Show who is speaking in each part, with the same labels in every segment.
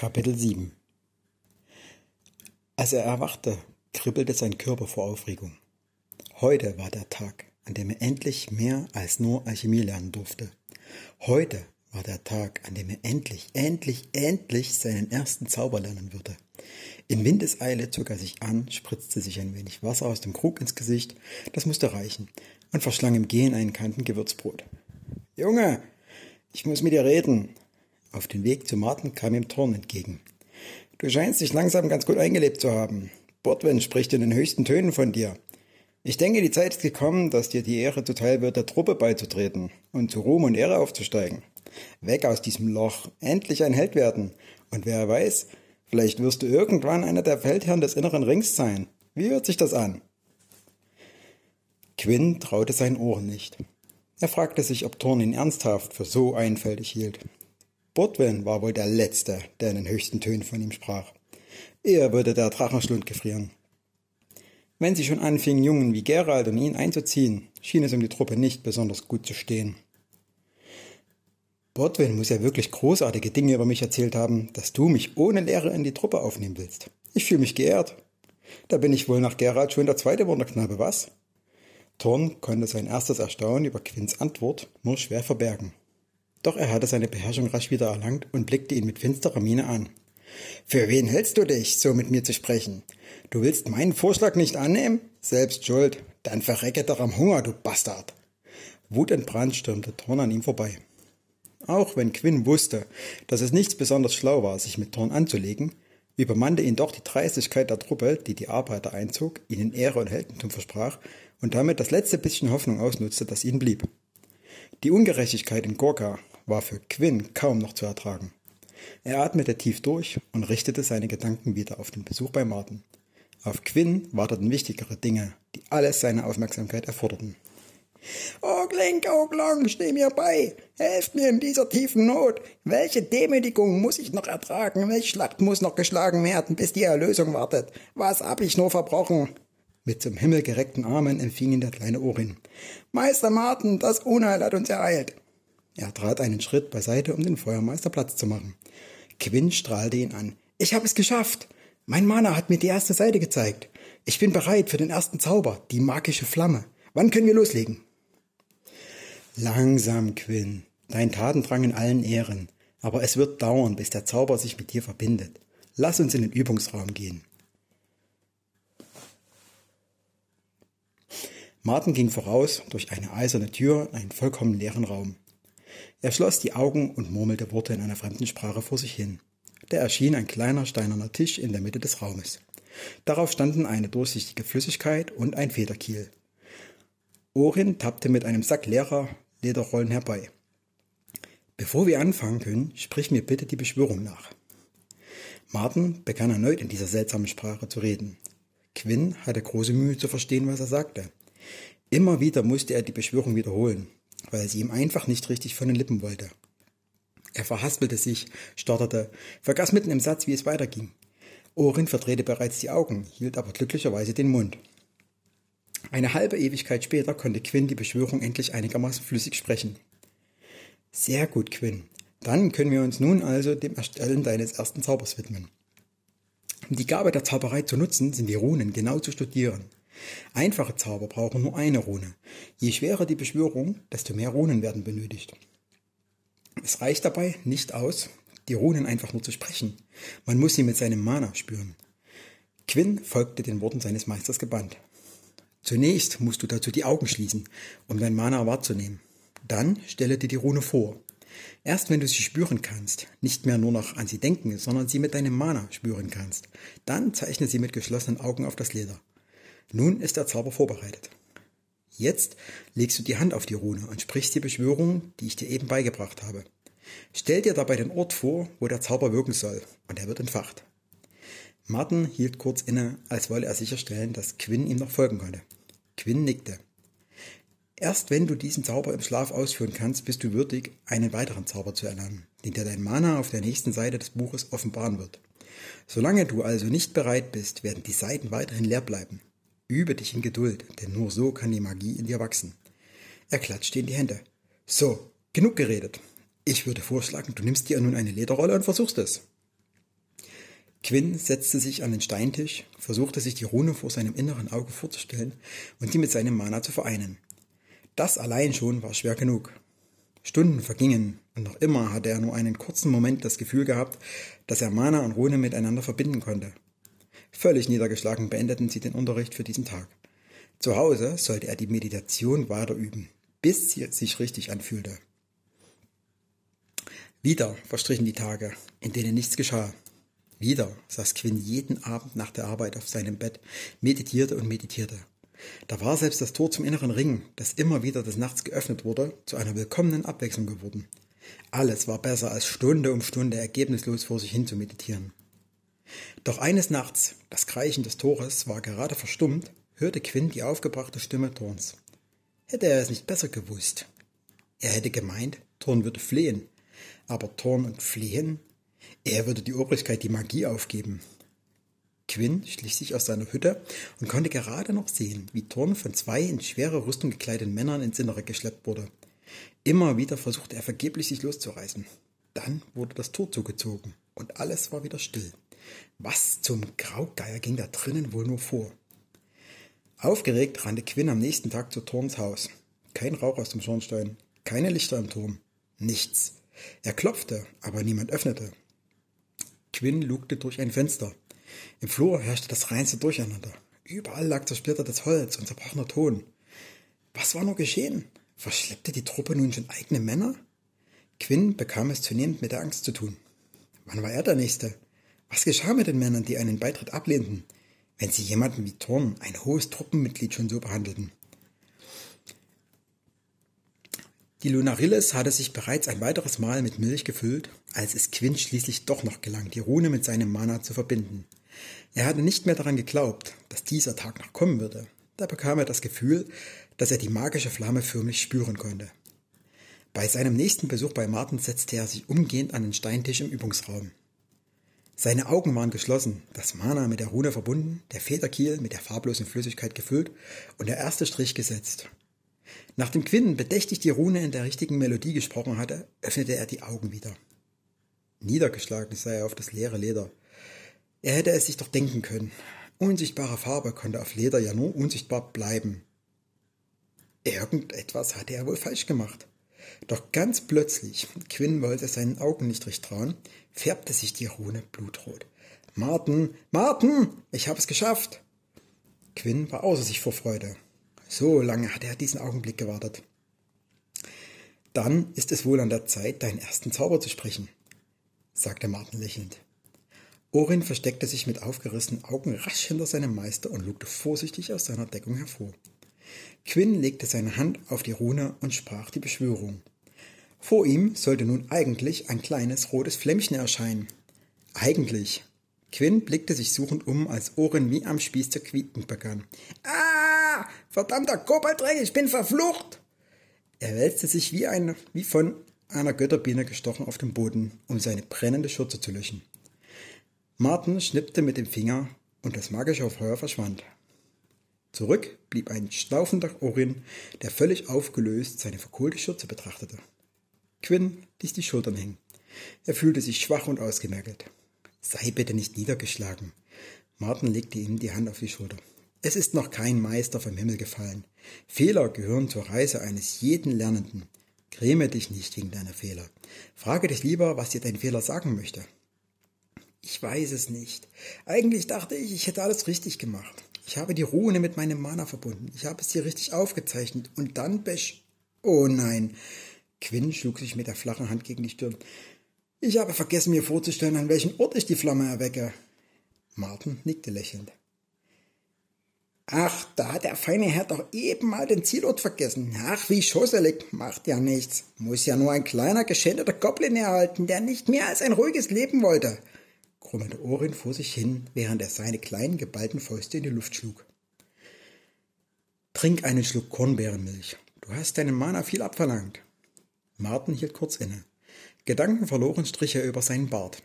Speaker 1: Kapitel 7 Als er erwachte, kribbelte sein Körper vor Aufregung. Heute war der Tag, an dem er endlich mehr als nur Alchemie lernen durfte. Heute war der Tag, an dem er endlich, endlich, endlich seinen ersten Zauber lernen würde. In Windeseile zog er sich an, spritzte sich ein wenig Wasser aus dem Krug ins Gesicht, das musste reichen, und verschlang im Gehen einen Kanten Gewürzbrot. Junge, ich muss mit dir reden, auf dem Weg zu Martin kam ihm Thorn entgegen. Du scheinst dich langsam ganz gut eingelebt zu haben. Bordwin spricht in den höchsten Tönen von dir. Ich denke, die Zeit ist gekommen, dass dir die Ehre zuteil wird, der Truppe beizutreten und zu Ruhm und Ehre aufzusteigen. Weg aus diesem Loch, endlich ein Held werden. Und wer weiß, vielleicht wirst du irgendwann einer der Feldherren des inneren Rings sein. Wie hört sich das an? Quinn traute seinen Ohren nicht. Er fragte sich, ob Thorn ihn ernsthaft für so einfältig hielt. Bordwin war wohl der Letzte, der in den höchsten Tönen von ihm sprach. Eher würde der Drachenschlund gefrieren. Wenn sie schon anfingen, Jungen wie Gerald und ihn einzuziehen, schien es um die Truppe nicht besonders gut zu stehen. Bordwin muss ja wirklich großartige Dinge über mich erzählt haben, dass du mich ohne Lehre in die Truppe aufnehmen willst. Ich fühle mich geehrt. Da bin ich wohl nach Gerald schon der zweite Wunderknabe, was? Thorn konnte sein erstes Erstaunen über Quinns Antwort nur schwer verbergen. Doch er hatte seine Beherrschung rasch wieder erlangt und blickte ihn mit finsterer Miene an. Für wen hältst du dich, so mit mir zu sprechen? Du willst meinen Vorschlag nicht annehmen? Selbst schuld. Dann verrecke doch am Hunger, du Bastard. Wutentbrannt stürmte Thorn an ihm vorbei. Auch wenn Quinn wusste, dass es nichts besonders schlau war, sich mit Thorn anzulegen, übermannte ihn doch die Dreistigkeit der Truppe, die die Arbeiter einzog, ihnen Ehre und Heldentum versprach und damit das letzte bisschen Hoffnung ausnutzte, das ihnen blieb. Die Ungerechtigkeit in Gorka war für Quinn kaum noch zu ertragen. Er atmete tief durch und richtete seine Gedanken wieder auf den Besuch bei Martin. Auf Quinn warteten wichtigere Dinge, die alles seine Aufmerksamkeit erforderten. Ogling, Oglong, steh mir bei! Helft mir in dieser tiefen Not! Welche Demütigung muss ich noch ertragen? Welche Schlacht muss noch geschlagen werden, bis die Erlösung wartet? Was hab ich nur verbrochen? Mit zum Himmel gereckten Armen empfing ihn der kleine Orin. Meister Martin, das Unheil hat uns ereilt. Er trat einen Schritt beiseite, um den Feuermeister Platz zu machen. Quinn strahlte ihn an. Ich habe es geschafft. Mein Mana hat mir die erste Seite gezeigt. Ich bin bereit für den ersten Zauber, die magische Flamme. Wann können wir loslegen? Langsam, Quinn. Dein Tatendrang in allen Ehren. Aber es wird dauern, bis der Zauber sich mit dir verbindet. Lass uns in den Übungsraum gehen. Martin ging voraus durch eine eiserne Tür in einen vollkommen leeren Raum. Er schloss die Augen und murmelte Worte in einer fremden Sprache vor sich hin. Da erschien ein kleiner steinerner Tisch in der Mitte des Raumes. Darauf standen eine durchsichtige Flüssigkeit und ein Federkiel. Orin tappte mit einem Sack leerer Lederrollen herbei. Bevor wir anfangen können, sprich mir bitte die Beschwörung nach. Martin begann erneut in dieser seltsamen Sprache zu reden. Quinn hatte große Mühe zu verstehen, was er sagte. Immer wieder musste er die Beschwörung wiederholen weil sie ihm einfach nicht richtig von den Lippen wollte. Er verhaspelte sich, stotterte, vergaß mitten im Satz, wie es weiterging. Orin verdrehte bereits die Augen, hielt aber glücklicherweise den Mund. Eine halbe Ewigkeit später konnte Quinn die Beschwörung endlich einigermaßen flüssig sprechen. Sehr gut, Quinn. Dann können wir uns nun also dem Erstellen deines ersten Zaubers widmen. Um die Gabe der Zauberei zu nutzen, sind die Runen genau zu studieren. Einfache Zauber brauchen nur eine Rune. Je schwerer die Beschwörung, desto mehr Runen werden benötigt. Es reicht dabei nicht aus, die Runen einfach nur zu sprechen. Man muss sie mit seinem Mana spüren. Quinn folgte den Worten seines Meisters gebannt. Zunächst musst du dazu die Augen schließen, um dein Mana wahrzunehmen. Dann stelle dir die Rune vor. Erst wenn du sie spüren kannst, nicht mehr nur noch an sie denken, sondern sie mit deinem Mana spüren kannst, dann zeichne sie mit geschlossenen Augen auf das Leder. Nun ist der Zauber vorbereitet. Jetzt legst du die Hand auf die Rune und sprichst die Beschwörung, die ich dir eben beigebracht habe. Stell dir dabei den Ort vor, wo der Zauber wirken soll, und er wird entfacht. Martin hielt kurz inne, als wolle er sicherstellen, dass Quinn ihm noch folgen konnte. Quinn nickte. Erst wenn du diesen Zauber im Schlaf ausführen kannst, bist du würdig, einen weiteren Zauber zu erlernen, den dir dein Mana auf der nächsten Seite des Buches offenbaren wird. Solange du also nicht bereit bist, werden die Seiten weiterhin leer bleiben. Übe dich in Geduld, denn nur so kann die Magie in dir wachsen. Er klatschte in die Hände. So, genug geredet. Ich würde vorschlagen, du nimmst dir nun eine Lederrolle und versuchst es. Quinn setzte sich an den Steintisch, versuchte sich die Rune vor seinem inneren Auge vorzustellen und die mit seinem Mana zu vereinen. Das allein schon war schwer genug. Stunden vergingen und noch immer hatte er nur einen kurzen Moment das Gefühl gehabt, dass er Mana und Rune miteinander verbinden konnte. Völlig niedergeschlagen beendeten sie den Unterricht für diesen Tag. Zu Hause sollte er die Meditation weiter üben, bis sie sich richtig anfühlte. Wieder verstrichen die Tage, in denen nichts geschah. Wieder saß Quinn jeden Abend nach der Arbeit auf seinem Bett, meditierte und meditierte. Da war selbst das Tor zum inneren Ring, das immer wieder des Nachts geöffnet wurde, zu einer willkommenen Abwechslung geworden. Alles war besser als Stunde um Stunde ergebnislos vor sich hin zu meditieren. Doch eines Nachts, das Kreischen des Tores war gerade verstummt, hörte Quinn die aufgebrachte Stimme Thorns. Hätte er es nicht besser gewusst. Er hätte gemeint, Thorn würde flehen. Aber Thorn und Flehen? Er würde die Obrigkeit die Magie aufgeben. Quinn schlich sich aus seiner Hütte und konnte gerade noch sehen, wie Thorn von zwei in schwere Rüstung gekleideten Männern ins Innere geschleppt wurde. Immer wieder versuchte er vergeblich, sich loszureißen. Dann wurde das Tor zugezogen und alles war wieder still. Was zum Graugeier ging da drinnen wohl nur vor? Aufgeregt rannte Quinn am nächsten Tag zu Thorns Haus. Kein Rauch aus dem Schornstein, keine Lichter im Turm, nichts. Er klopfte, aber niemand öffnete. Quinn lugte durch ein Fenster. Im Flur herrschte das reinste Durcheinander. Überall lag zersplittertes Holz und zerbrochener Ton. Was war nur geschehen? Verschleppte die Truppe nun schon eigene Männer? Quinn bekam es zunehmend mit der Angst zu tun. Wann war er der Nächste? Was geschah mit den Männern, die einen Beitritt ablehnten, wenn sie jemanden wie Thorn, ein hohes Truppenmitglied, schon so behandelten? Die Lunarillis hatte sich bereits ein weiteres Mal mit Milch gefüllt, als es Quinn schließlich doch noch gelang, die Rune mit seinem Mana zu verbinden. Er hatte nicht mehr daran geglaubt, dass dieser Tag noch kommen würde. Da bekam er das Gefühl, dass er die magische Flamme förmlich spüren konnte. Bei seinem nächsten Besuch bei Martin setzte er sich umgehend an den Steintisch im Übungsraum. Seine Augen waren geschlossen, das Mana mit der Rune verbunden, der Federkiel mit der farblosen Flüssigkeit gefüllt und der erste Strich gesetzt. Nachdem Quinn bedächtig die Rune in der richtigen Melodie gesprochen hatte, öffnete er die Augen wieder. Niedergeschlagen sah er auf das leere Leder. Er hätte es sich doch denken können. Unsichtbare Farbe konnte auf Leder ja nur unsichtbar bleiben. Irgendetwas hatte er wohl falsch gemacht. Doch ganz plötzlich, Quinn wollte seinen Augen nicht recht trauen, färbte sich die Rune blutrot. Martin, Martin, ich habe es geschafft! Quinn war außer sich vor Freude. So lange hatte er diesen Augenblick gewartet. Dann ist es wohl an der Zeit, deinen ersten Zauber zu sprechen, sagte Martin lächelnd. Orin versteckte sich mit aufgerissenen Augen rasch hinter seinem Meister und lugte vorsichtig aus seiner Deckung hervor. Quinn legte seine Hand auf die Rune und sprach die Beschwörung. Vor ihm sollte nun eigentlich ein kleines rotes Flämmchen erscheinen. Eigentlich. Quinn blickte sich suchend um, als Orin wie am Spieß zu quieken begann. Ah! Verdammter Kobalddräng, ich bin verflucht! Er wälzte sich wie, ein, wie von einer Götterbiene gestochen auf dem Boden, um seine brennende Schürze zu löschen. Martin schnippte mit dem Finger und das magische Feuer verschwand. Zurück blieb ein schnaufender Orin, der völlig aufgelöst seine verkohlte Schürze betrachtete. Quinn ließ die Schultern hängen. Er fühlte sich schwach und ausgemergelt. Sei bitte nicht niedergeschlagen. Martin legte ihm die Hand auf die Schulter. Es ist noch kein Meister vom Himmel gefallen. Fehler gehören zur Reise eines jeden Lernenden. Gräme dich nicht wegen deiner Fehler. Frage dich lieber, was dir dein Fehler sagen möchte. Ich weiß es nicht. Eigentlich dachte ich, ich hätte alles richtig gemacht. Ich habe die Rune mit meinem Mana verbunden. Ich habe es hier richtig aufgezeichnet. Und dann besch... Oh nein. Quinn schlug sich mit der flachen Hand gegen die Stirn. Ich habe vergessen, mir vorzustellen, an welchem Ort ich die Flamme erwecke. Martin nickte lächelnd. Ach, da hat der feine Herr doch eben mal den Zielort vergessen. Ach, wie schosselig, macht ja nichts. Muss ja nur ein kleiner, geschändeter Goblin erhalten, der nicht mehr als ein ruhiges Leben wollte, grummelte Orin vor sich hin, während er seine kleinen, geballten Fäuste in die Luft schlug. Trink einen Schluck Kornbeerenmilch. Du hast deinem Mana viel abverlangt. Martin hielt kurz inne. Gedankenverloren strich er über seinen Bart.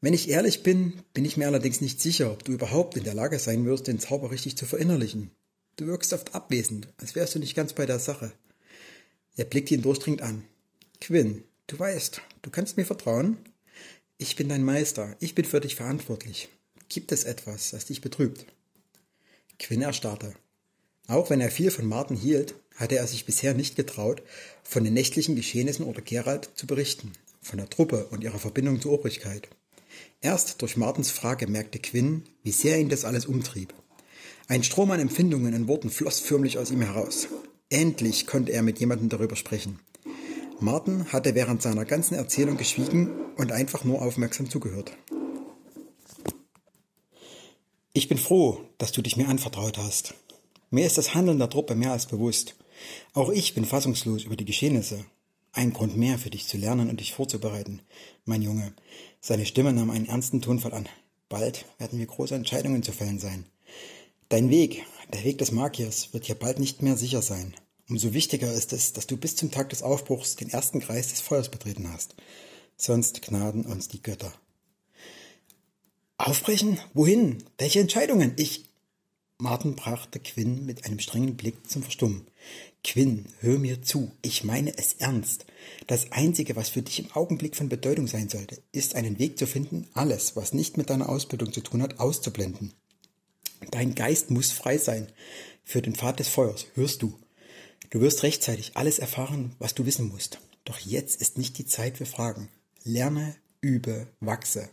Speaker 1: Wenn ich ehrlich bin, bin ich mir allerdings nicht sicher, ob du überhaupt in der Lage sein wirst, den Zauber richtig zu verinnerlichen. Du wirkst oft abwesend, als wärst du nicht ganz bei der Sache. Er blickte ihn durchdringend an. Quinn, du weißt, du kannst mir vertrauen. Ich bin dein Meister, ich bin für dich verantwortlich. Gibt es etwas, das dich betrübt? Quinn erstarrte. Auch wenn er viel von Martin hielt, hatte er sich bisher nicht getraut, von den nächtlichen Geschehnissen oder Gerald zu berichten, von der Truppe und ihrer Verbindung zur Obrigkeit. Erst durch Martins Frage merkte Quinn, wie sehr ihn das alles umtrieb. Ein Strom an Empfindungen und Worten floss förmlich aus ihm heraus. Endlich konnte er mit jemandem darüber sprechen. Martin hatte während seiner ganzen Erzählung geschwiegen und einfach nur aufmerksam zugehört. Ich bin froh, dass du dich mir anvertraut hast. Mir ist das Handeln der Truppe mehr als bewusst. Auch ich bin fassungslos über die Geschehnisse. Ein Grund mehr für dich zu lernen und dich vorzubereiten, mein Junge. Seine Stimme nahm einen ernsten Tonfall an. Bald werden wir große Entscheidungen zu fällen sein. Dein Weg, der Weg des Magiers, wird hier bald nicht mehr sicher sein. Umso wichtiger ist es, dass du bis zum Tag des Aufbruchs den ersten Kreis des Feuers betreten hast. Sonst gnaden uns die Götter. Aufbrechen? Wohin? Welche Entscheidungen? Ich. Martin brachte Quinn mit einem strengen Blick zum Verstummen. Quinn, hör mir zu, ich meine es ernst. Das Einzige, was für dich im Augenblick von Bedeutung sein sollte, ist einen Weg zu finden, alles, was nicht mit deiner Ausbildung zu tun hat, auszublenden. Dein Geist muss frei sein für den Pfad des Feuers, hörst du. Du wirst rechtzeitig alles erfahren, was du wissen musst. Doch jetzt ist nicht die Zeit für Fragen. Lerne, übe, wachse.